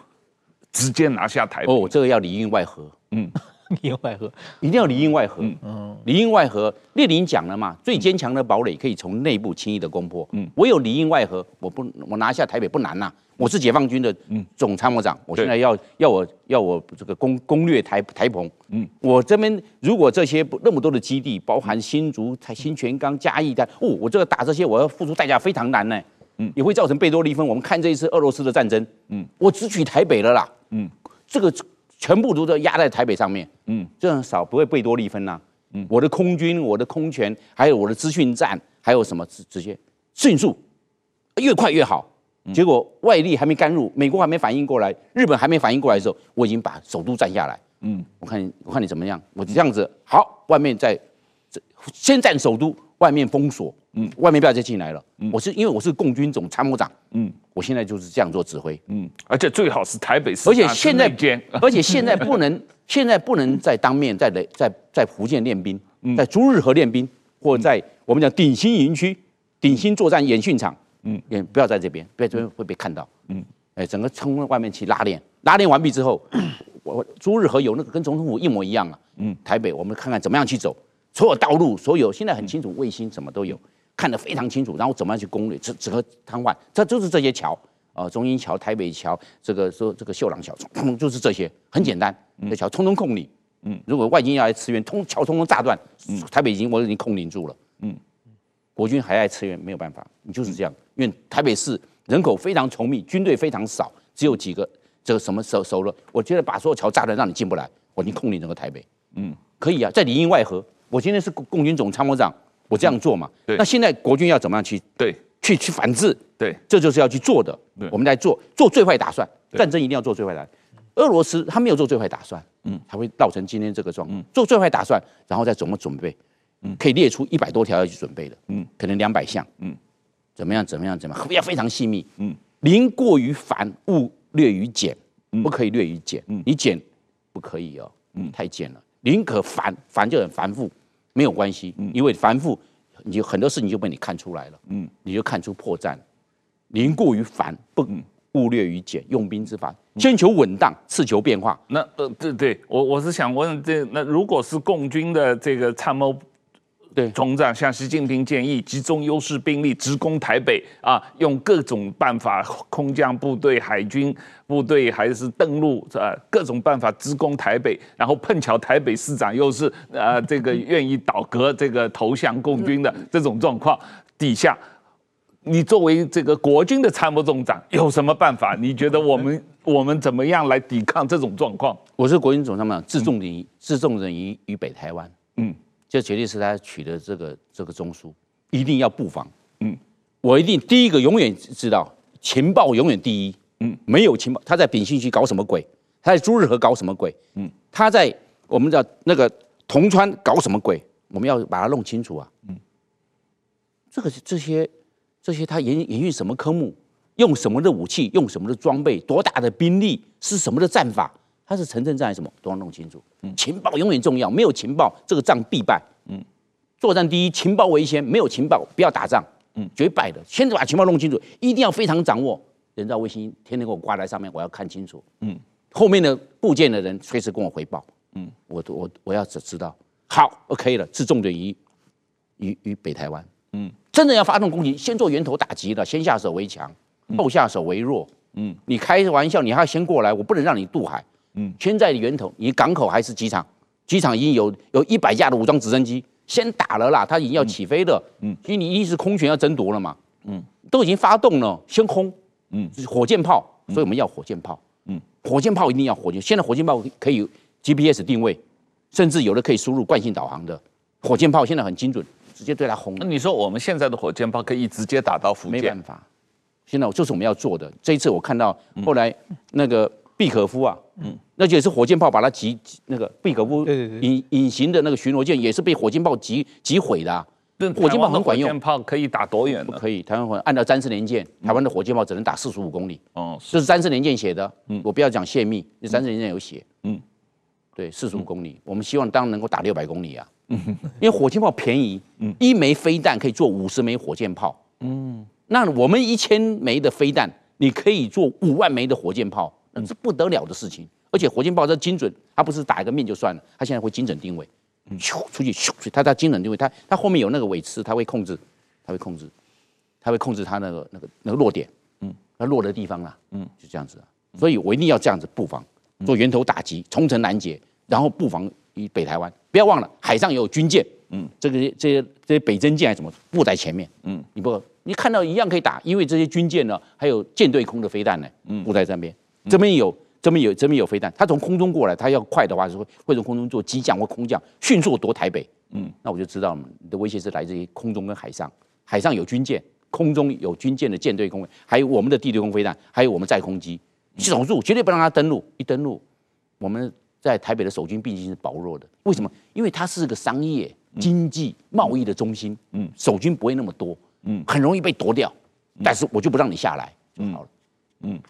直接拿下台北？哦，这个要里应外合。嗯。里应外合，一定要里应外合。嗯，里应外合，列宁讲了嘛，最坚强的堡垒可以从内部轻易的攻破。嗯，我有里应外合，我不，我拿下台北不难呐。我是解放军的总参谋长，我现在要要我要我这个攻攻略台台澎。嗯，我这边如果这些那么多的基地，包含新竹、台新泉岗、嘉义的，哦，我这个打这些，我要付出代价非常难呢。嗯，也会造成贝多利分。我们看这一次俄罗斯的战争，嗯，我只取台北了啦。嗯，这个。全部都都压在台北上面，嗯，这样少不会贝多利分呐，嗯，我的空军、我的空权，还有我的资讯站，还有什么直直接迅速，越快越好。结果外力还没干入，美国还没反应过来，日本还没反应过来的时候，我已经把首都占下来。嗯，我看我看你怎么样，我这样子好，外面在这先占首都，外面封锁。嗯，外面不要再进来了。嗯，我是因为我是共军总参谋长。嗯，我现在就是这样做指挥。嗯，而且最好是台北市。而且现在，而且现在不能，现在不能再当面在雷在在福建练兵，在朱日和练兵，或在我们讲鼎新营区、鼎新作战演训场。嗯，也不要在这边，不要这边会被看到。嗯，哎，整个冲外面去拉练，拉练完毕之后，我朱日和有那个跟总统府一模一样啊。嗯，台北我们看看怎么样去走，所有道路，所有现在很清楚，卫星什么都有。看得非常清楚，然后怎么样去攻略？整整个瘫痪，这就是这些桥啊、呃，中英桥、台北桥，这个说这个秀朗桥，通通就是这些，很简单，这桥通通控你。嗯，如果外军要来支援，通桥通通炸断，嗯，台北已经我已经控领住了。嗯，国军还来支援，没有办法，你就是这样，因为台北市人口非常稠密，军队非常少，只有几个，这个什么守守了？我觉得把所有桥炸断，让你进不来，我已经控领整个台北。嗯，可以啊，在里应外合。我今天是共共军总参谋长。我这样做嘛？对。那现在国军要怎么样去？对，去去反制。对，这就是要去做的。对，我们在做做最坏打算。战争一定要做最坏打算。俄罗斯他没有做最坏打算，嗯，才会造成今天这个状况。做最坏打算，然后再怎么准备？嗯，可以列出一百多条要去准备的。嗯，可能两百项。嗯，怎么样？怎么样？怎么样？要非常细密。嗯，宁过于繁，勿略于简。不可以略于简。嗯，你简不可以哦。嗯，太简了。宁可繁，繁就很繁复。没有关系，因为繁复，你就很多事情就被你看出来了，嗯，你就看出破绽。宁过于繁，不忽略于简，用兵之法，先求稳当，次求变化。那呃，对对，我我是想问，这那如果是共军的这个参谋。对，总长向习近平建议集中优势兵力直攻台北啊，用各种办法，空降部队、海军部队还是登陆，啊，各种办法直攻台北，然后碰巧台北市长又是呃这个愿意倒戈，这个投降共军的这种状况底下，你作为这个国军的参谋总长有什么办法？你觉得我们我们怎么样来抵抗这种状况？我是国军总参谋长，自重于自重人于于北台湾，嗯。这绝对是他取的这个这个中枢，一定要布防。嗯，我一定第一个永远知道情报永远第一。嗯，没有情报，他在丙新区搞什么鬼？他在朱日和搞什么鬼？嗯，他在我们的那个铜川搞什么鬼？我们要把它弄清楚啊。嗯，这个这些这些他研研究什么科目？用什么的武器？用什么的装备？多大的兵力？是什么的战法？他是城镇战还是什么，都要弄清楚。嗯，情报永远重要，没有情报，这个仗必败。嗯，作战第一，情报为先，没有情报不要打仗。嗯，绝败的。先把情报弄清楚，一定要非常掌握。人造卫星天天给我挂在上面，我要看清楚。嗯，后面的部件的人随时跟我回报。嗯，我我我要知知道。好，OK 了，是重点于于于北台湾。嗯，真的要发动攻击，先做源头打击的，先下手为强，后下手为弱。嗯，你开玩笑，你还要先过来，我不能让你渡海。嗯，圈在源头，你港口还是机场？机场已经有有一百架的武装直升机，先打了啦，它已经要起飞了。嗯，因为你一是空权要争夺了嘛。嗯，都已经发动了，先轰。嗯，火箭炮，所以我们要火箭炮。嗯，火箭炮一定要火箭。现在火箭炮可以 GPS 定位，甚至有的可以输入惯性导航的火箭炮，现在很精准，直接对它轰。那你说我们现在的火箭炮可以直接打到福建？没办法，现在就是我们要做的。这一次我看到后来那个毕可夫啊。嗯，那也是火箭炮把它击那个贝可夫隐隐形的那个巡逻舰也是被火箭炮击击毁的、啊。火箭炮很管用，火箭炮可以打多远？不可以，台湾按照詹氏年鉴，台湾的火箭炮只能打四十五公里。哦，这是詹氏年鉴写的。嗯，我不要讲泄密，那詹氏年鉴有写。嗯，对，四十五公里，我们希望当然能够打六百公里啊。嗯，因为火箭炮便宜，嗯，一枚飞弹可以做五十枚火箭炮。嗯，那我们一千枚的飞弹，你可以做五万枚的火箭炮，那是不得了的事情。而且火箭炮这精准，它不是打一个面就算了，它现在会精准定位。咻出去咻，它它精准定位，它它后面有那个尾刺，它会控制，它会控制，它会控制它那个那个那个落点，嗯，它落的地方啊，嗯，就这样子啊。所以我一定要这样子布防，做源头打击，重层拦截，然后布防于北台湾。不要忘了，海上也有军舰，嗯，这个这些这些北征舰还怎么布在前面，嗯，你不你看到一样可以打，因为这些军舰呢，还有舰对空的飞弹呢，嗯，布在上边，这边有。这边有这边有飞弹，它从空中过来，它要快的话是会会从空中做机降或空降，迅速夺台北。嗯，那我就知道了，你的威胁是来自于空中跟海上，海上有军舰，空中有军舰的舰队空，还有我们的地对空飞弹，还有我们在空机，守住，绝对不让它登陆。一登陆，我们在台北的守军毕竟是薄弱的。为什么？因为它是个商业、经济、贸易的中心。嗯，守军不会那么多。嗯，很容易被夺掉。但是我就不让你下来就好了。嗯，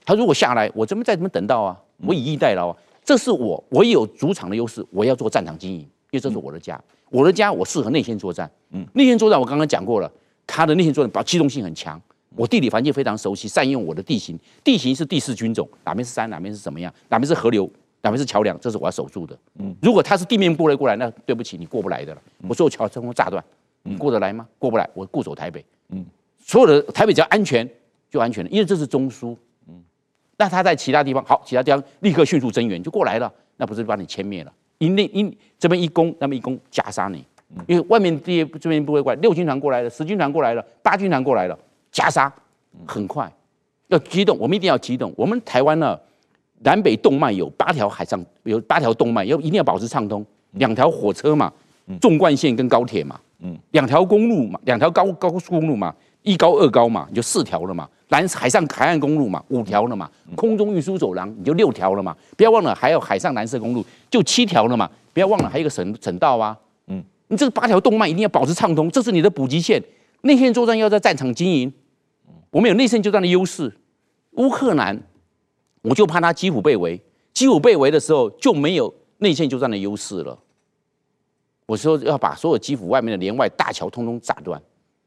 他如果下来，我怎么再怎么等到啊？我以逸待劳啊！这是我，我有主场的优势，我要做战场经营，因为这是我的家，我的家我适合内线作战。嗯，内线作战我刚刚讲过了，他的内线作战把机动性很强，我地理环境非常熟悉，善用我的地形，地形是地势军种，哪边是山，哪边是什么样，哪边是河流，哪边是桥梁，这是我要守住的。嗯，如果他是地面部队过来，那对不起，你过不来的了。我所有桥通通炸断，你过得来吗？过不来，我固守台北。嗯，所有的台北只要安全就安全了，因为这是中枢。那他在其他地方好，其他地方立刻迅速增援就过来了，那不是把你歼灭了？一内一这边一攻，那么一攻夹杀你，因为外面这这边不会过来，六军团过来了，十军团过来了，八军团过来了，夹杀很快，要机动，我们一定要机动。我们台湾呢，南北动脉有八条海上有八条动脉，要一定要保持畅通，两条火车嘛，纵贯线跟高铁嘛，两条公路嘛，两条高高速公路嘛，一高二高嘛，你就四条了嘛。南海上海岸公路嘛，五条了嘛，空中运输走廊你就六条了嘛，不要忘了还有海上蓝色公路就七条了嘛，不要忘了还有一个省省道啊，嗯，你这八条动脉一定要保持畅通，这是你的补给线，内线作战要在战场经营，我们有内线作战的优势，乌克兰我就怕他基辅被围，基辅被围的时候就没有内线作战的优势了，我说要把所有基辅外面的连外大桥通通炸断，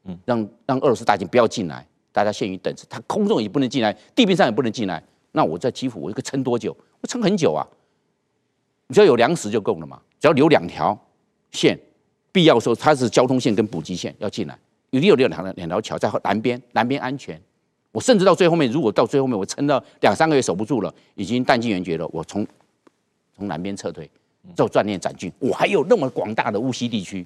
嗯，让让俄罗斯大军不要进来。大家陷于等，他空中也不能进来，地面上也不能进来。那我在基辅，我一个撑多久？我撑很久啊！你只要有粮食就够了嘛。只要留两条线，必要时候它是交通线跟补给线要进来，一定有两条两条桥在南边，南边安全。我甚至到最后面，如果到最后面我撑到两三个月守不住了，已经弹尽援绝了，我从从南边撤退，做锻炼斩军。我还有那么广大的乌西地区，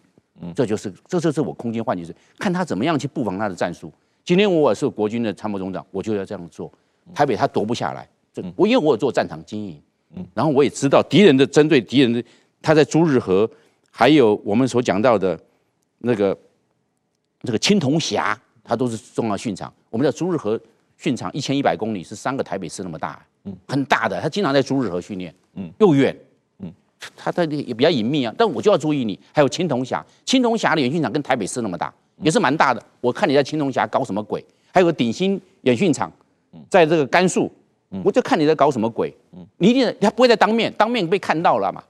这就是这就是我空间换局是看他怎么样去布防他的战术。今天我是国军的参谋总长，我就要这样做。台北他夺不下来，这我因为我有做战场经营，嗯然后我也知道敌人的针对敌人的，他在朱日和，还有我们所讲到的那个这个青铜峡，它都是重要训场。我们的朱日和训场一千一百公里，是三个台北市那么大，嗯很大的。他经常在朱日和训练，嗯又远，他他也比较隐秘啊。但我就要注意你，还有青铜峡，青铜峡的演训场跟台北市那么大。也是蛮大的，我看你在青铜峡搞什么鬼？还有个鼎新演训场，在这个甘肃，我就看你在搞什么鬼？你一定他不会在当面，当面被看到了嘛？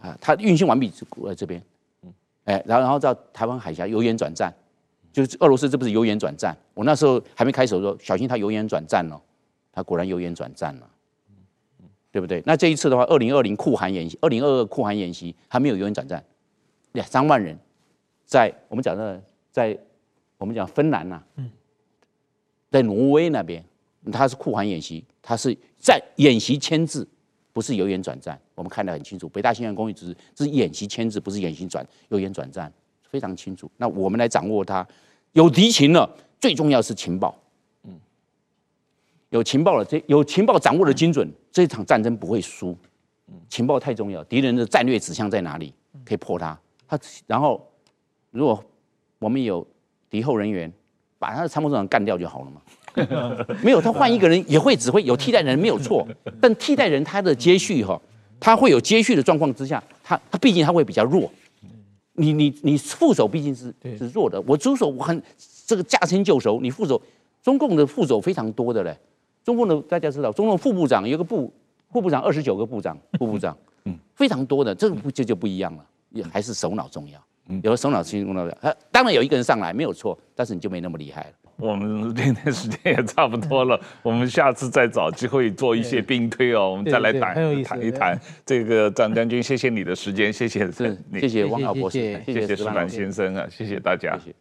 啊，他运行完毕就在这边，哎，然后然后到台湾海峡由远转战，就是俄罗斯这不是由远转战？我那时候还没开始说小心他由远转战了，他果然由远转战了，对不对？那这一次的话，二零二零酷寒演习，二零二二酷寒演习还没有由远转战，两三万人在我们讲的。在我们讲芬兰呐、啊，在挪威那边，他是酷寒演习，他是在演习签字，不是由远转战。我们看得很清楚，北大西洋公约只是这是演习签字，不是演习转由远转战，非常清楚。那我们来掌握它，有敌情了，最重要是情报，嗯，有情报了，这有情报掌握的精准，这场战争不会输。情报太重要，敌人的战略指向在哪里，可以破它。他然后如果我们有敌后人员，把他的参谋长干掉就好了嘛。没有，他换一个人也会指挥，有替代人没有错，但替代人他的接续哈，他会有接续的状况之下，他他毕竟他会比较弱。你你你副手毕竟是是弱的，我主手我很这个驾轻就熟，你副手中共的副手非常多的嘞，中共的大家知道，中共副部长有个部副部长二十九个部长 副部长，嗯，非常多的，这个不就就不一样了，也还是首脑重要，有了首脑轻重要，呃，当然有一个人上来没有错，但是你就没那么厉害了。我们今天时间也差不多了，我们下次再找机会做一些兵推哦，我们再来谈谈一谈这个张将军。谢谢你的时间，谢谢，是，谢谢汪老博士，谢谢石板先生啊，谢谢大家。谢谢